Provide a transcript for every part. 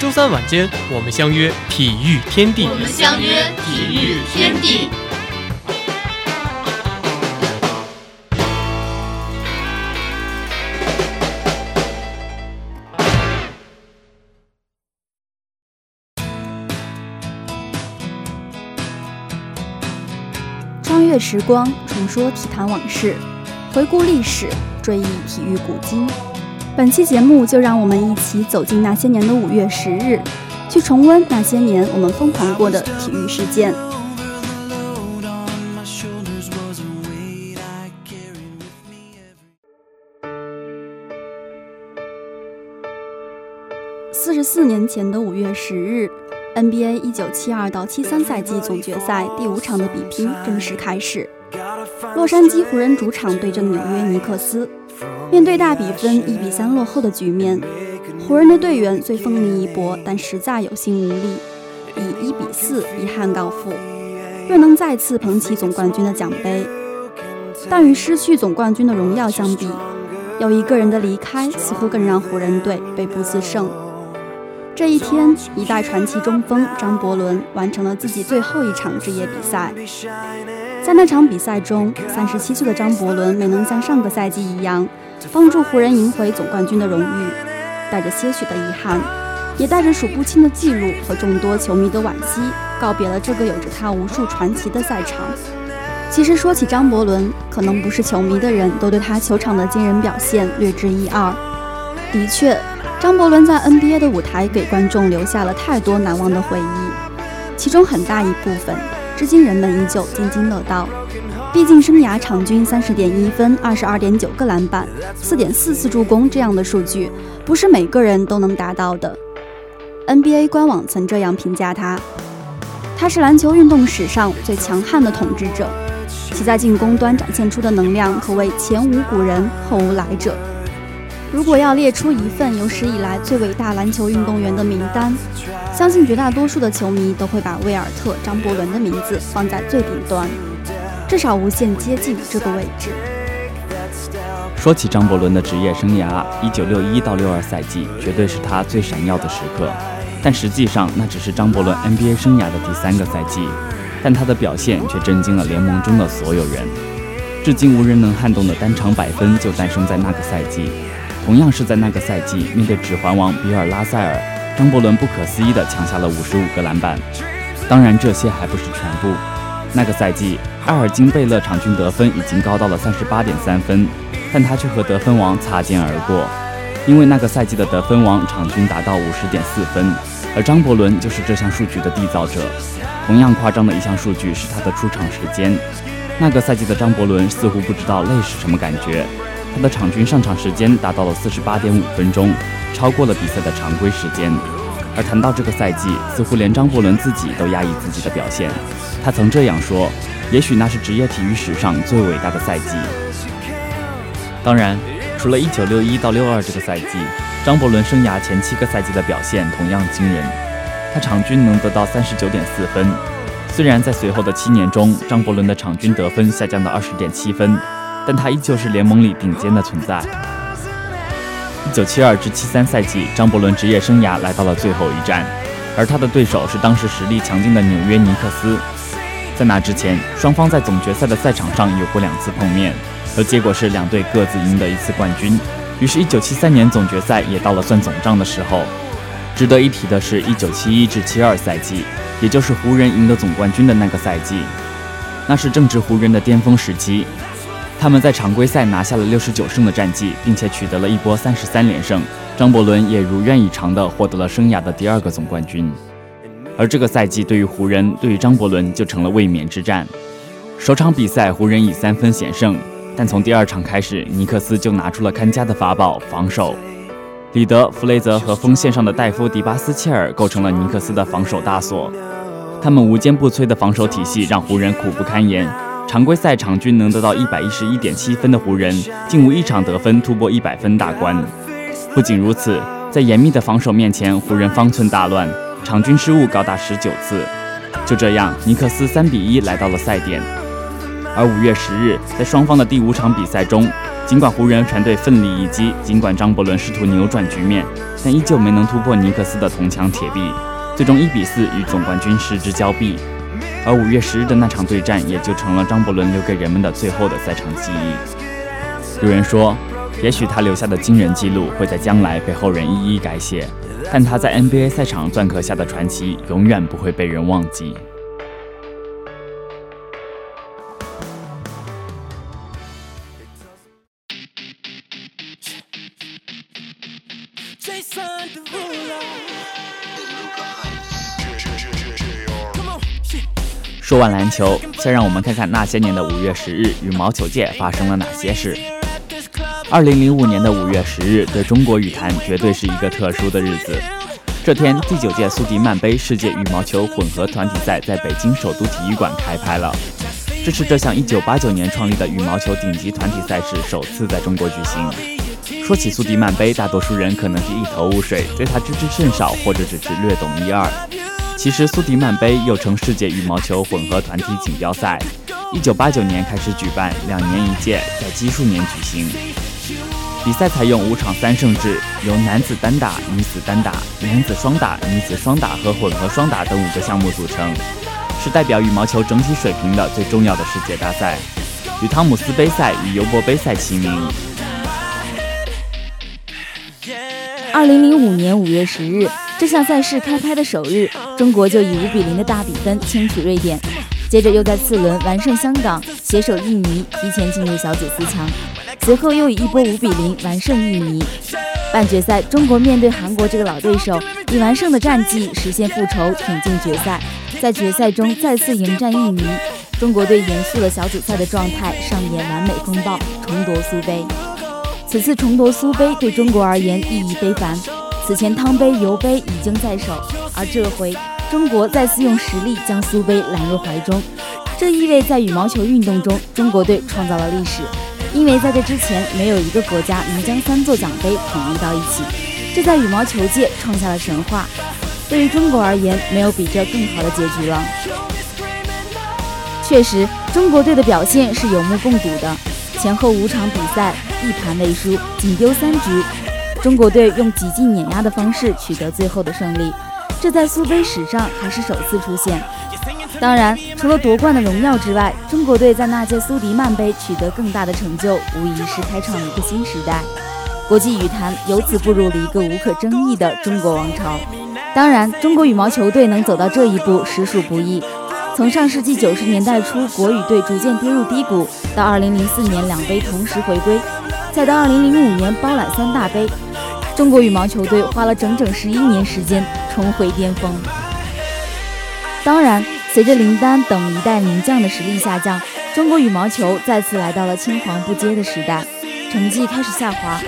周三晚间，我们相约体育天地。我们相约体育天地。穿越时光，重说体坛往事，回顾历史，追忆体育古今。本期节目就让我们一起走进那些年的五月十日，去重温那些年我们疯狂过的体育事件。四十四年前的五月十日，NBA 一九七二到七三赛季总决赛第五场的比拼正式开始。洛杉矶湖人主场对阵纽约尼克斯。面对大比分一比三落后的局面，湖人的队员虽奋力一搏，但实在有心无力，以一比四遗憾告负。若能再次捧起总冠军的奖杯，但与失去总冠军的荣耀相比，有一个人的离开似乎更让湖人队悲不自胜。这一天，一代传奇中锋张伯伦完成了自己最后一场职业比赛。在那场比赛中，三十七岁的张伯伦没能像上个赛季一样，帮助湖人赢回总冠军的荣誉，带着些许的遗憾，也带着数不清的记录和众多球迷的惋惜，告别了这个有着他无数传奇的赛场。其实说起张伯伦，可能不是球迷的人都对他球场的惊人表现略知一二。的确，张伯伦在 NBA 的舞台给观众留下了太多难忘的回忆，其中很大一部分。至今人们依旧津津乐道，毕竟生涯场均三十点一分、二十二点九个篮板、四点四次助攻这样的数据，不是每个人都能达到的。NBA 官网曾这样评价他：他是篮球运动史上最强悍的统治者，其在进攻端展现出的能量可谓前无古人后无来者。如果要列出一份有史以来最伟大篮球运动员的名单，相信绝大多数的球迷都会把威尔特·张伯伦的名字放在最顶端，至少无限接近这个位置。说起张伯伦的职业生涯，一九六一到六二赛季绝对是他最闪耀的时刻，但实际上那只是张伯伦 NBA 生涯的第三个赛季，但他的表现却震惊了联盟中的所有人，至今无人能撼动的单场百分就诞生在那个赛季。同样是在那个赛季，面对指环王比尔·拉塞尔，张伯伦不可思议地抢下了五十五个篮板。当然，这些还不是全部。那个赛季，埃尔金贝勒场均得分已经高到了三十八点三分，但他却和得分王擦肩而过，因为那个赛季的得分王场均达到五十点四分，而张伯伦就是这项数据的缔造者。同样夸张的一项数据是他的出场时间。那个赛季的张伯伦似乎不知道累是什么感觉。他的场均上场时间达到了四十八点五分钟，超过了比赛的常规时间。而谈到这个赛季，似乎连张伯伦自己都压抑自己的表现。他曾这样说：“也许那是职业体育史上最伟大的赛季。”当然，除了1961到62这个赛季，张伯伦生涯前七个赛季的表现同样惊人。他场均能得到三十九点四分，虽然在随后的七年中，张伯伦的场均得分下降到二十点七分。但他依旧是联盟里顶尖的存在。一九七二至七三赛季，张伯伦职业生涯来到了最后一战，而他的对手是当时实力强劲的纽约尼克斯。在那之前，双方在总决赛的赛场上有过两次碰面，而结果是两队各自赢得一次冠军。于是，一九七三年总决赛也到了算总账的时候。值得一提的是，一九七一至七二赛季，也就是湖人赢得总冠军的那个赛季，那是正值湖人的巅峰时期。他们在常规赛拿下了六十九胜的战绩，并且取得了一波三十三连胜。张伯伦也如愿以偿地获得了生涯的第二个总冠军。而这个赛季对于湖人，对于张伯伦就成了卫冕之战。首场比赛湖人以三分险胜，但从第二场开始，尼克斯就拿出了看家的法宝——防守。里德、弗雷泽和锋线上的戴夫·迪巴斯切尔构成了尼克斯的防守大锁。他们无坚不摧的防守体系让湖人苦不堪言。常规赛场均能得到一百一十一点七分的湖人，竟无一场得分突破一百分大关。不仅如此，在严密的防守面前，湖人方寸大乱，场均失误高达十九次。就这样，尼克斯三比一来到了赛点。而五月十日，在双方的第五场比赛中，尽管湖人全队奋力一击，尽管张伯伦试图扭转局面，但依旧没能突破尼克斯的铜墙铁壁，最终一比四与总冠军失之交臂。而五月十日的那场对战，也就成了张伯伦留给人们的最后的赛场记忆。有人说，也许他留下的惊人记录会在将来被后人一一改写，但他在 NBA 赛场篆刻下的传奇，永远不会被人忘记。完篮球，先让我们看看那些年的五月十日，羽毛球界发生了哪些事。二零零五年的五月十日，对中国羽坛绝对是一个特殊的日子。这天，第九届苏迪曼杯世界羽毛球混合团体赛在北京首都体育馆开拍了。这是这项一九八九年创立的羽毛球顶级团体赛事首次在中国举行。说起苏迪曼杯，大多数人可能是一头雾水，对它知之甚少，或者只是略懂一二。其实，苏迪曼杯又称世界羽毛球混合团体锦标赛，一九八九年开始举办，两年一届，在奇数年举行。比赛采用五场三胜制，由男子单打、女子单打、男子双打、女子双打和混合双打等五个项目组成，是代表羽毛球整体水平的最重要的世界大赛，与汤姆斯杯赛与尤伯杯赛齐名。二零零五年五月十日。这项赛事开拍的首日，中国就以五比零的大比分轻取瑞典，接着又在次轮完胜香港，携手印尼提前进入小组四强，随后又以一波五比零完胜印尼。半决赛，中国面对韩国这个老对手，以完胜的战绩实现复仇，挺进决赛。在决赛中再次迎战印尼，中国队延续了小组赛的状态，上演完美风暴，重夺苏杯。此次重夺苏杯对中国而言意义非凡。此前汤杯、油杯已经在手，而这回中国再次用实力将苏杯揽入怀中，这意味在羽毛球运动中，中国队创造了历史。因为在这之前，没有一个国家能将三座奖杯统一到一起，这在羽毛球界创下了神话。对于中国而言，没有比这更好的结局了。确实，中国队的表现是有目共睹的，前后五场比赛一盘未输，仅丢三局。中国队用几近碾压的方式取得最后的胜利，这在苏杯史上还是首次出现。当然，除了夺冠的荣耀之外，中国队在那届苏迪曼杯取得更大的成就，无疑是开创了一个新时代。国际羽坛由此步入了一个无可争议的中国王朝。当然，中国羽毛球队能走到这一步实属不易。从上世纪九十年代初，国羽队逐渐跌入低谷，到二零零四年两杯同时回归，再到二零零五年包揽三大杯。中国羽毛球队花了整整十一年时间重回巅峰。当然，随着林丹等一代名将的实力下降，中国羽毛球再次来到了青黄不接的时代，成绩开始下滑。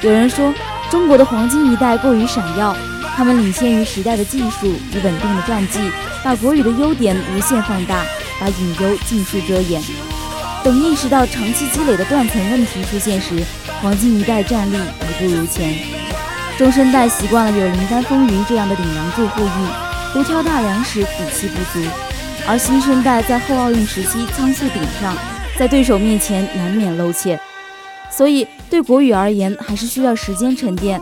有人说，中国的黄金一代过于闪耀，他们领先于时代的技术与稳定的战绩，把国羽的优点无限放大，把隐忧尽数遮掩。等意识到长期积累的断层问题出现时，黄金一代战力已不如前。中生代习惯了有林丹风云这样的顶梁柱护翼，独挑大梁时底气不足；而新生代在后奥运时期仓促顶上，在对手面前难免露怯。所以对国羽而言，还是需要时间沉淀。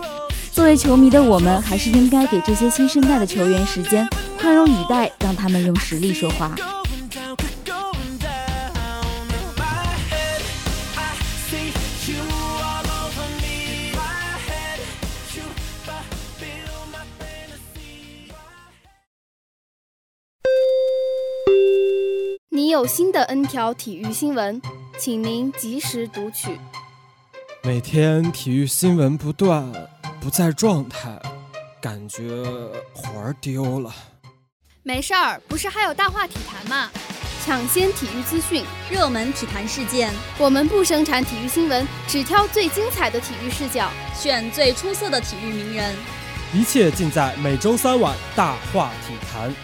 作为球迷的我们，还是应该给这些新生代的球员时间，宽容以待，让他们用实力说话。有新的 N 条体育新闻，请您及时读取。每天体育新闻不断，不在状态，感觉魂儿丢了。没事儿，不是还有大话体坛吗？抢先体育资讯，热门体坛事件，我们不生产体育新闻，只挑最精彩的体育视角，选最出色的体育名人，一切尽在每周三晚大话体坛。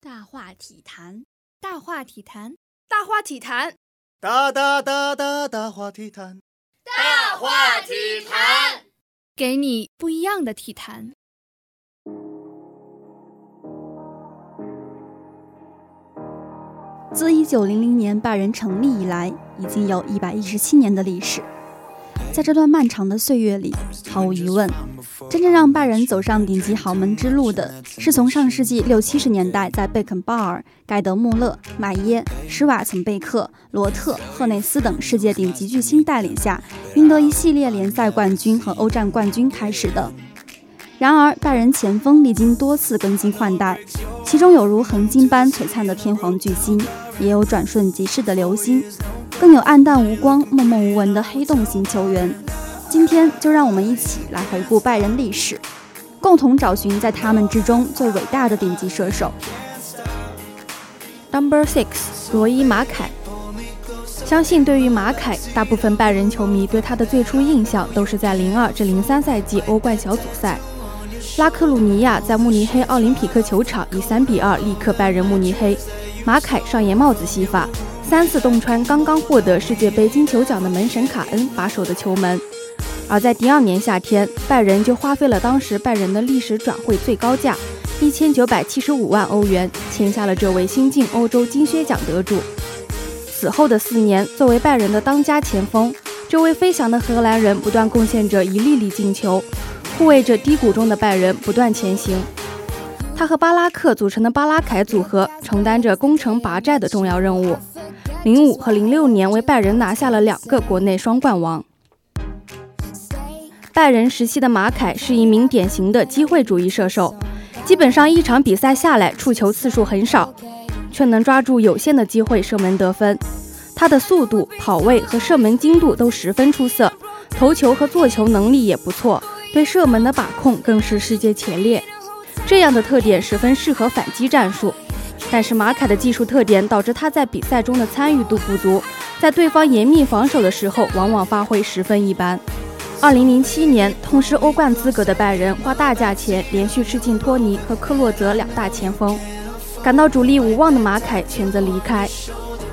大话体坛，大话体坛，大话体坛，大大大大大话体坛，大话体坛，给你不一样的体坛。自一九零零年拜仁成立以来，已经有一百一十七年的历史。在这段漫长的岁月里，毫无疑问，真正让拜仁走上顶级豪门之路的，是从上世纪六七十年代在贝肯鲍尔、盖德穆勒、麦耶、施瓦岑贝克、罗特、赫内斯等世界顶级巨星带领下，赢得一系列联赛冠军和欧战冠军开始的。然而，拜仁前锋历经多次更新换代，其中有如恒星般璀璨的天皇巨星，也有转瞬即逝的流星。更有暗淡无光、默默无闻的黑洞型球员。今天就让我们一起来回顾拜仁历史，共同找寻在他们之中最伟大的顶级射手。Number six，罗伊马凯。相信对于马凯，大部分拜仁球迷对他的最初印象都是在零二至零三赛季欧冠小组赛，拉科鲁尼亚在慕尼黑奥林匹克球场以三比二力克拜仁慕尼黑，马凯上演帽子戏法。三次洞穿刚刚获得世界杯金球奖的门神卡恩把守的球门，而在第二年夏天，拜仁就花费了当时拜仁的历史转会最高价一千九百七十五万欧元，签下了这位新晋欧洲金靴奖得主。此后的四年，作为拜仁的当家前锋，这位飞翔的荷兰人不断贡献着一粒粒进球，护卫着低谷中的拜仁不断前行。他和巴拉克组成的巴拉凯组合，承担着攻城拔寨的重要任务。零五和零六年为拜仁拿下了两个国内双冠王。拜仁时期的马凯是一名典型的机会主义射手，基本上一场比赛下来触球次数很少，却能抓住有限的机会射门得分。他的速度、跑位和射门精度都十分出色，头球和做球能力也不错，对射门的把控更是世界前列。这样的特点十分适合反击战术。但是马凯的技术特点导致他在比赛中的参与度不足，在对方严密防守的时候，往往发挥十分一般。二零零七年，痛失欧冠资格的拜仁花大价钱连续吃进托尼和克洛泽两大前锋，感到主力无望的马凯选择离开。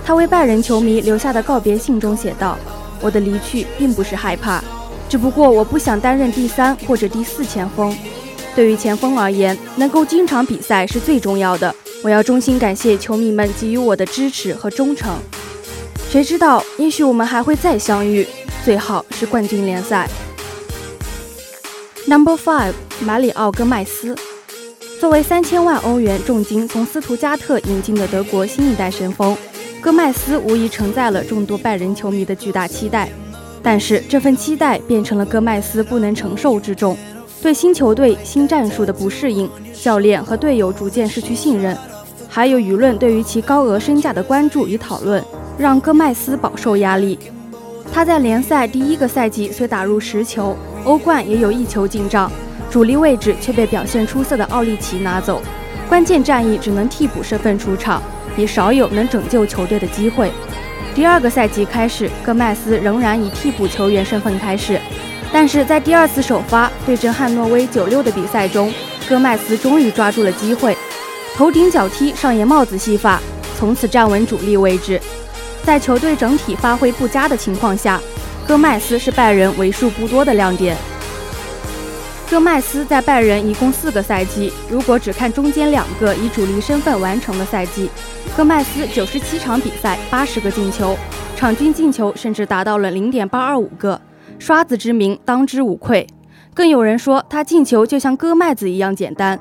他为拜仁球迷留下的告别信中写道：“我的离去并不是害怕，只不过我不想担任第三或者第四前锋。对于前锋而言，能够经常比赛是最重要的。”我要衷心感谢球迷们给予我的支持和忠诚。谁知道，也许我们还会再相遇，最好是冠军联赛。Number five，马里奥·戈麦斯，作为三千万欧元重金从斯图加特引进的德国新一代神锋，戈麦斯无疑承载了众多拜仁球迷的巨大期待。但是，这份期待变成了戈麦斯不能承受之重。对新球队新战术的不适应，教练和队友逐渐失去信任，还有舆论对于其高额身价的关注与讨论，让戈麦斯饱受压力。他在联赛第一个赛季虽打入十球，欧冠也有一球进账，主力位置却被表现出色的奥利奇拿走，关键战役只能替补身份出场，也少有能拯救球队的机会。第二个赛季开始，戈麦斯仍然以替补球员身份开始。但是在第二次首发对阵汉诺威九六的比赛中，戈麦斯终于抓住了机会，头顶脚踢上演帽子戏法，从此站稳主力位置。在球队整体发挥不佳的情况下，戈麦斯是拜仁为数不多的亮点。戈麦斯在拜仁一共四个赛季，如果只看中间两个以主力身份完成的赛季，戈麦斯九十七场比赛八十个进球，场均进球甚至达到了零点八二五个。刷子之名当之无愧，更有人说他进球就像割麦子一样简单。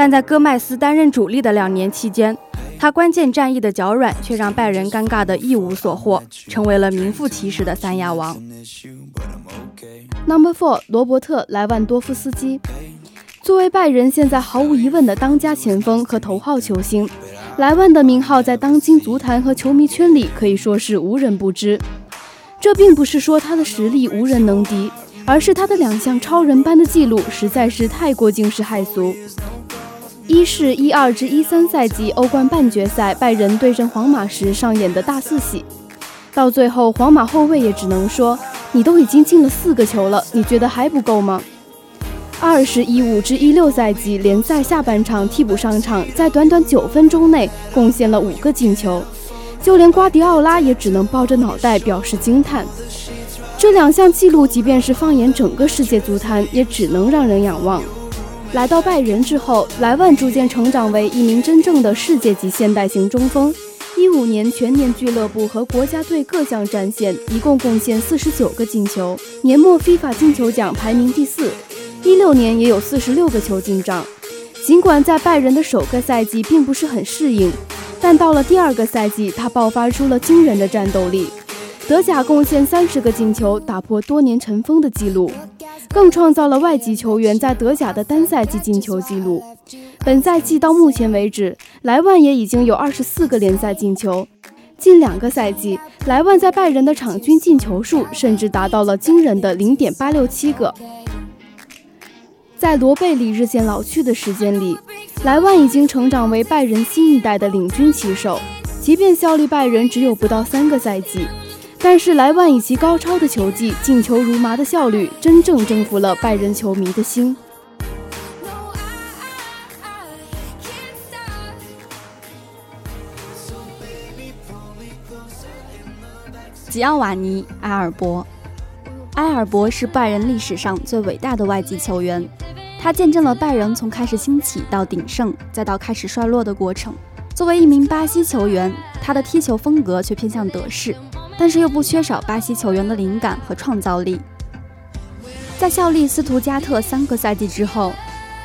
但在戈麦斯担任主力的两年期间，他关键战役的脚软却让拜仁尴尬的一无所获，成为了名副其实的三亚王。Number four，罗伯特·莱万多夫斯基，作为拜仁现在毫无疑问的当家前锋和头号球星，莱万的名号在当今足坛和球迷圈里可以说是无人不知。这并不是说他的实力无人能敌，而是他的两项超人般的记录实在是太过惊世骇俗。一是一二至一三赛季欧冠半决赛拜仁对阵皇马时上演的大四喜，到最后皇马后卫也只能说：“你都已经进了四个球了，你觉得还不够吗？”二是一五至一六赛季联赛下半场替补上场，在短短九分钟内贡献了五个进球，就连瓜迪奥拉也只能抱着脑袋表示惊叹。这两项纪录，即便是放眼整个世界足坛，也只能让人仰望。来到拜仁之后，莱万逐渐成长为一名真正的世界级现代型中锋。一五年全年俱乐部和国家队各项战线一共贡献四十九个进球，年末 FIFA 金球奖排名第四。一六年也有四十六个球进账。尽管在拜仁的首个赛季并不是很适应，但到了第二个赛季，他爆发出了惊人的战斗力。德甲贡献三十个进球，打破多年尘封的纪录，更创造了外籍球员在德甲的单赛季进球纪录。本赛季到目前为止，莱万也已经有二十四个联赛进球。近两个赛季，莱万在拜仁的场均进球数甚至达到了惊人的零点八六七个。在罗贝里日渐老去的时间里，莱万已经成长为拜仁新一代的领军棋手。即便效力拜仁只有不到三个赛季。但是莱万以其高超的球技、进球如麻的效率，真正征服了拜仁球迷的心。吉奥瓦尼·埃尔伯，埃尔伯是拜仁历史上最伟大的外籍球员，他见证了拜仁从开始兴起到鼎盛，再到开始衰落的过程。作为一名巴西球员，他的踢球风格却偏向德式。但是又不缺少巴西球员的灵感和创造力。在效力斯图加特三个赛季之后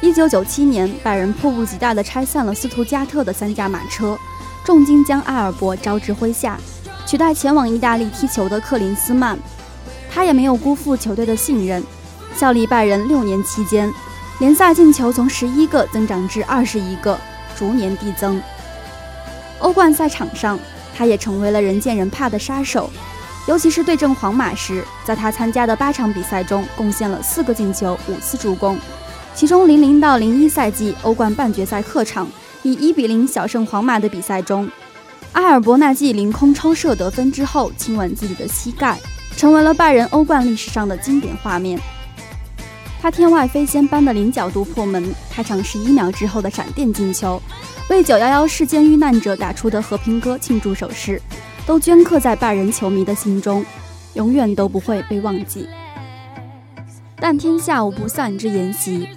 ，1997年，拜仁迫不及待地拆散了斯图加特的三驾马车，重金将埃尔伯招至麾下，取代前往意大利踢球的克林斯曼。他也没有辜负球队的信任，效力拜仁六年期间，联赛进球从十一个增长至二十一个，逐年递增。欧冠赛场上。他也成为了人见人怕的杀手，尤其是对阵皇马时，在他参加的八场比赛中，贡献了四个进球、五次助攻。其中，零零到零一赛季欧冠半决赛客场以一比零小胜皇马的比赛中，阿尔伯纳季凌空抽射得分之后，亲吻自己的膝盖，成为了拜仁欧冠历史上的经典画面。他天外飞仙般的零角度破门，开场十一秒之后的闪电进球。为九幺幺事件遇难者打出的和平歌庆祝手势，都镌刻在拜仁球迷的心中，永远都不会被忘记。但天下无不散之筵席。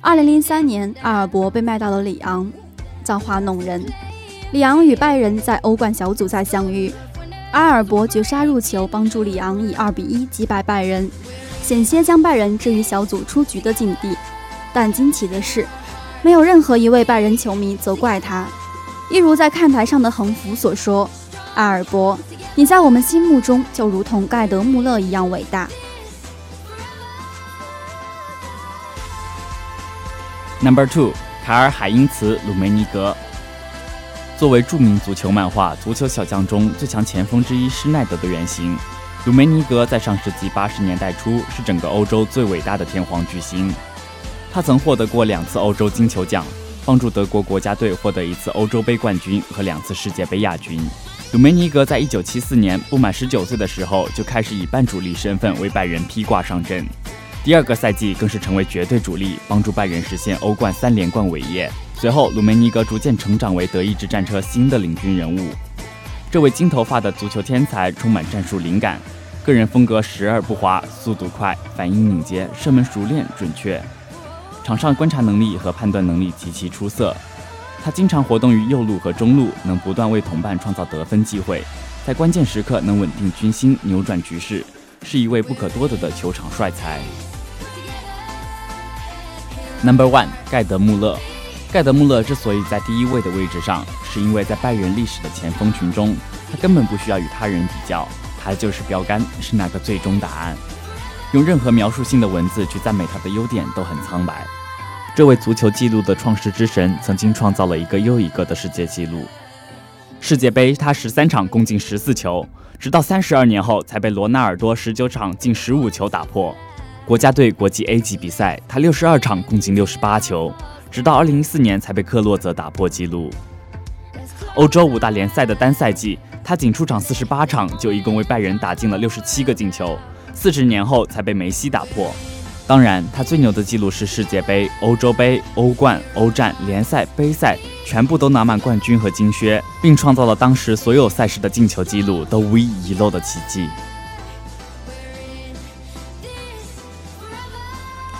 二零零三年，阿尔伯被卖到了里昂，造化弄人。里昂与拜仁在欧冠小组赛相遇，阿尔伯绝杀入球，帮助里昂以二比一击败拜仁，险些将拜仁置于小组出局的境地。但惊奇的是。没有任何一位拜仁球迷责怪他，一如在看台上的横幅所说：“阿尔伯，你在我们心目中就如同盖德·穆勒一样伟大。” Number two，卡尔·海因茨·鲁梅尼格。作为著名足球漫画《足球小将》中最强前锋之一施耐德的原型，鲁梅尼格在上世纪八十年代初是整个欧洲最伟大的天皇巨星。他曾获得过两次欧洲金球奖，帮助德国国家队获得一次欧洲杯冠军和两次世界杯亚军。鲁梅尼格在一九七四年不满十九岁的时候就开始以半主力身份为拜仁披挂上阵，第二个赛季更是成为绝对主力，帮助拜仁实现欧冠三连冠伟业。随后，鲁梅尼格逐渐成长为德意志战车新的领军人物。这位金头发的足球天才充满战术灵感，个人风格时而不滑，速度快，反应敏捷，射门熟练准确。场上观察能力和判断能力极其出色，他经常活动于右路和中路，能不断为同伴创造得分机会，在关键时刻能稳定军心、扭转局势，是一位不可多得的球场帅才。Number one，盖德·穆勒。盖德·穆勒之所以在第一位的位置上，是因为在拜仁历史的前锋群中，他根本不需要与他人比较，他就是标杆，是那个最终答案。用任何描述性的文字去赞美他的优点都很苍白。这位足球纪录的创世之神曾经创造了一个又一个的世界纪录。世界杯他十三场共进十四球，直到三十二年后才被罗纳尔多十九场进十五球打破。国家队国际 A 级比赛他六十二场共进六十八球，直到二零一四年才被克洛泽打破纪录。欧洲五大联赛的单赛季，他仅出场四十八场就一共为拜仁打进了六十七个进球。四十年后才被梅西打破。当然，他最牛的记录是世界杯、欧洲杯、欧冠、欧战、联赛、杯赛，全部都拿满冠军和金靴，并创造了当时所有赛事的进球记录都无一遗漏的奇迹。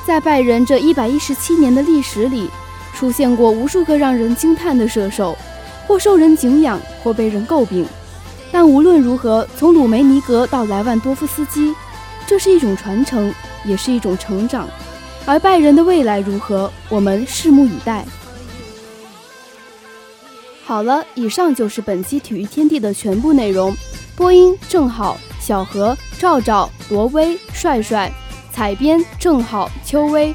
在拜仁这一百一十七年的历史里，出现过无数个让人惊叹的射手，或受人敬仰，或被人诟病。但无论如何，从鲁梅尼格到莱万多夫斯基，这是一种传承。也是一种成长，而拜仁的未来如何，我们拭目以待。好了，以上就是本期体育天地的全部内容。播音：正好、小何、赵赵、罗威、帅帅；采编：正好、邱威；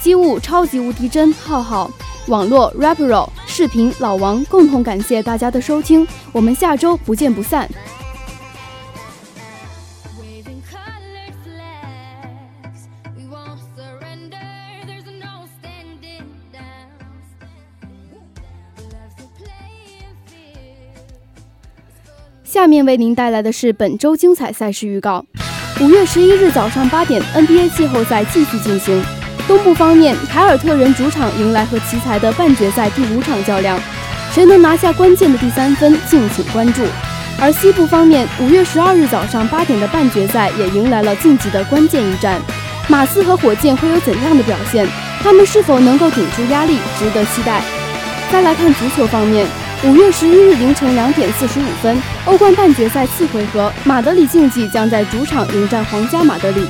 机务：超级无敌真、浩浩；网络：rapero；视频：老王。共同感谢大家的收听，我们下周不见不散。下面为您带来的是本周精彩赛事预告。五月十一日早上八点，NBA 季后赛继续进行。东部方面，凯尔特人主场迎来和奇才的半决赛第五场较量，谁能拿下关键的第三分，敬请关注。而西部方面，五月十二日早上八点的半决赛也迎来了晋级的关键一战，马刺和火箭会有怎样的表现？他们是否能够顶住压力？值得期待。再来看足球方面。五月十一日凌晨两点四十五分，欧冠半决赛次回合，马德里竞技将在主场迎战皇家马德里；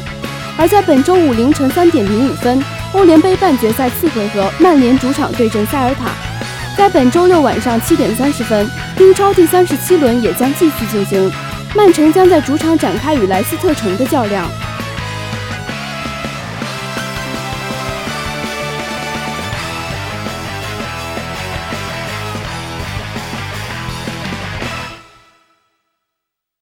而在本周五凌晨三点零五分，欧联杯半决赛次回合，曼联主场对阵塞尔塔；在本周六晚上七点三十分，英超第三十七轮也将继续进行，曼城将在主场展开与莱斯特城的较量。